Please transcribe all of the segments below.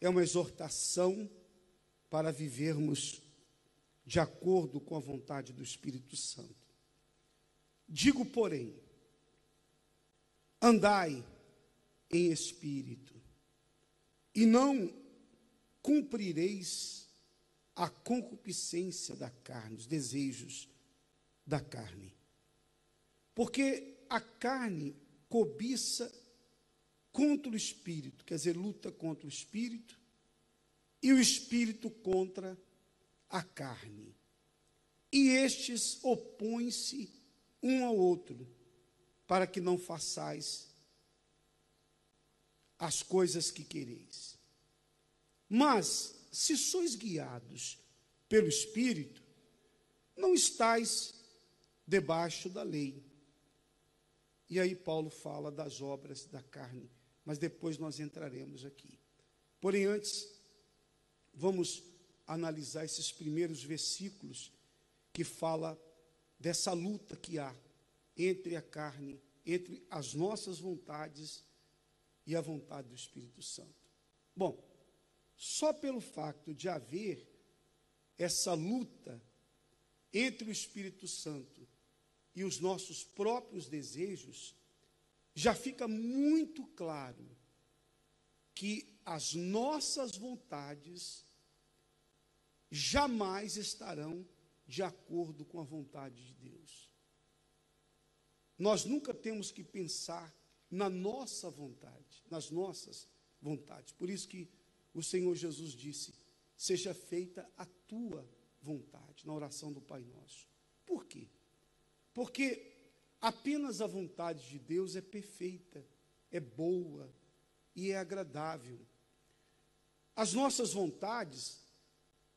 é uma exortação para vivermos de acordo com a vontade do Espírito Santo. Digo, porém, andai em espírito, e não cumprireis a concupiscência da carne, os desejos da carne. Porque a carne cobiça contra o espírito, quer dizer, luta contra o espírito, e o espírito contra a carne. E estes opõem-se um ao outro, para que não façais as coisas que quereis. Mas, se sois guiados pelo Espírito, não estais debaixo da lei. E aí Paulo fala das obras da carne, mas depois nós entraremos aqui. Porém, antes, vamos analisar esses primeiros versículos que fala dessa luta que há entre a carne, entre as nossas vontades e a vontade do Espírito Santo. Bom, só pelo fato de haver essa luta entre o Espírito Santo e os nossos próprios desejos, já fica muito claro que as nossas vontades jamais estarão de acordo com a vontade de Deus. Nós nunca temos que pensar na nossa vontade, nas nossas vontades. Por isso que o Senhor Jesus disse: seja feita a tua vontade, na oração do Pai Nosso. Porque apenas a vontade de Deus é perfeita, é boa e é agradável. As nossas vontades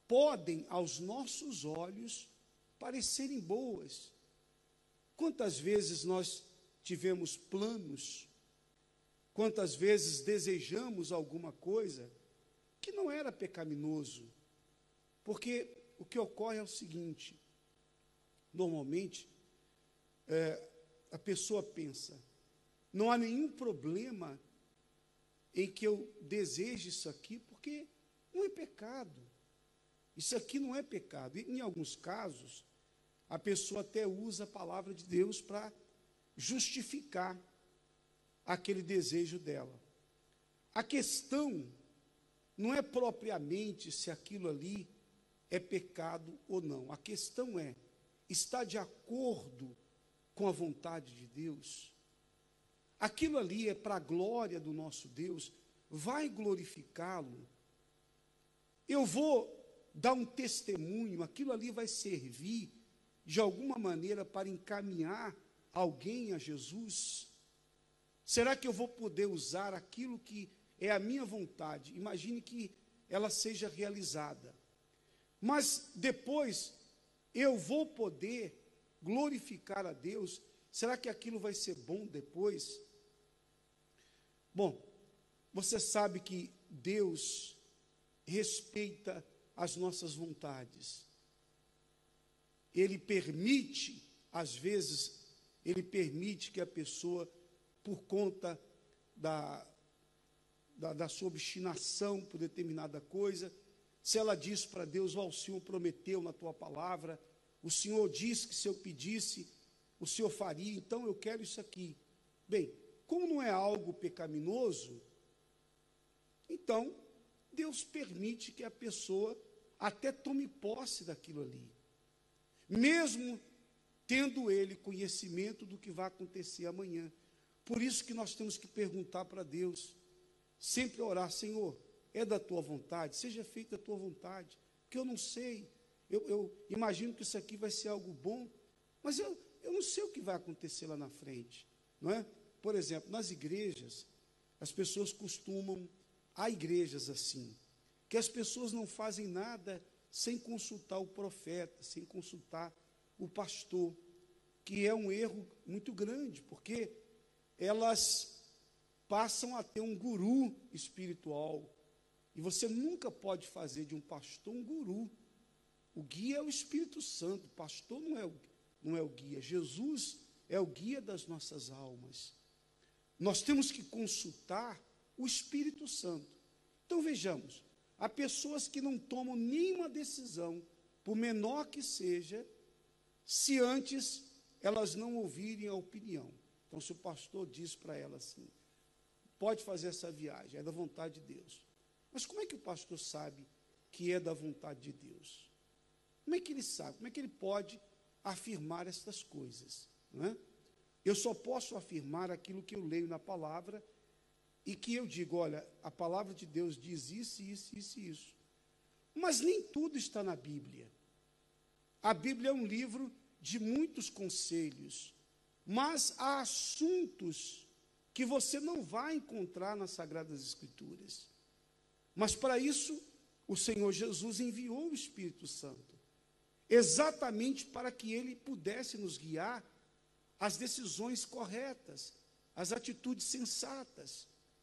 podem, aos nossos olhos, parecerem boas. Quantas vezes nós tivemos planos, quantas vezes desejamos alguma coisa que não era pecaminoso, porque o que ocorre é o seguinte: normalmente, é, a pessoa pensa, não há nenhum problema em que eu deseje isso aqui, porque não é pecado. Isso aqui não é pecado. E, em alguns casos, a pessoa até usa a palavra de Deus para justificar aquele desejo dela. A questão não é propriamente se aquilo ali é pecado ou não. A questão é: está de acordo com a vontade de Deus? Aquilo ali é para a glória do nosso Deus, vai glorificá-lo. Eu vou dar um testemunho, aquilo ali vai servir de alguma maneira para encaminhar alguém a Jesus? Será que eu vou poder usar aquilo que é a minha vontade? Imagine que ela seja realizada. Mas depois eu vou poder glorificar a Deus. Será que aquilo vai ser bom depois? Bom, você sabe que Deus respeita as nossas vontades. Ele permite, às vezes, ele permite que a pessoa, por conta da, da, da sua obstinação por determinada coisa, se ela diz para Deus, ó, oh, o Senhor prometeu na tua palavra, o Senhor disse que se eu pedisse, o Senhor faria, então eu quero isso aqui. Bem, como não é algo pecaminoso, então Deus permite que a pessoa até tome posse daquilo ali. Mesmo tendo ele conhecimento do que vai acontecer amanhã. Por isso que nós temos que perguntar para Deus, sempre orar, Senhor, é da tua vontade, seja feita a tua vontade, porque eu não sei, eu, eu imagino que isso aqui vai ser algo bom, mas eu, eu não sei o que vai acontecer lá na frente, não é? Por exemplo, nas igrejas, as pessoas costumam Há igrejas assim, que as pessoas não fazem nada sem consultar o profeta, sem consultar o pastor, que é um erro muito grande, porque elas passam a ter um guru espiritual. E você nunca pode fazer de um pastor um guru. O guia é o Espírito Santo, o pastor não é o, não é o guia. Jesus é o guia das nossas almas. Nós temos que consultar o Espírito Santo. Então vejamos, há pessoas que não tomam nenhuma decisão, por menor que seja, se antes elas não ouvirem a opinião. Então, se o pastor diz para ela assim, pode fazer essa viagem, é da vontade de Deus. Mas como é que o pastor sabe que é da vontade de Deus? Como é que ele sabe? Como é que ele pode afirmar estas coisas? É? Eu só posso afirmar aquilo que eu leio na palavra e que eu digo, olha, a palavra de Deus diz isso, isso, isso e isso. Mas nem tudo está na Bíblia. A Bíblia é um livro de muitos conselhos, mas há assuntos que você não vai encontrar nas Sagradas Escrituras. Mas para isso, o Senhor Jesus enviou o Espírito Santo, exatamente para que ele pudesse nos guiar às decisões corretas, às atitudes sensatas.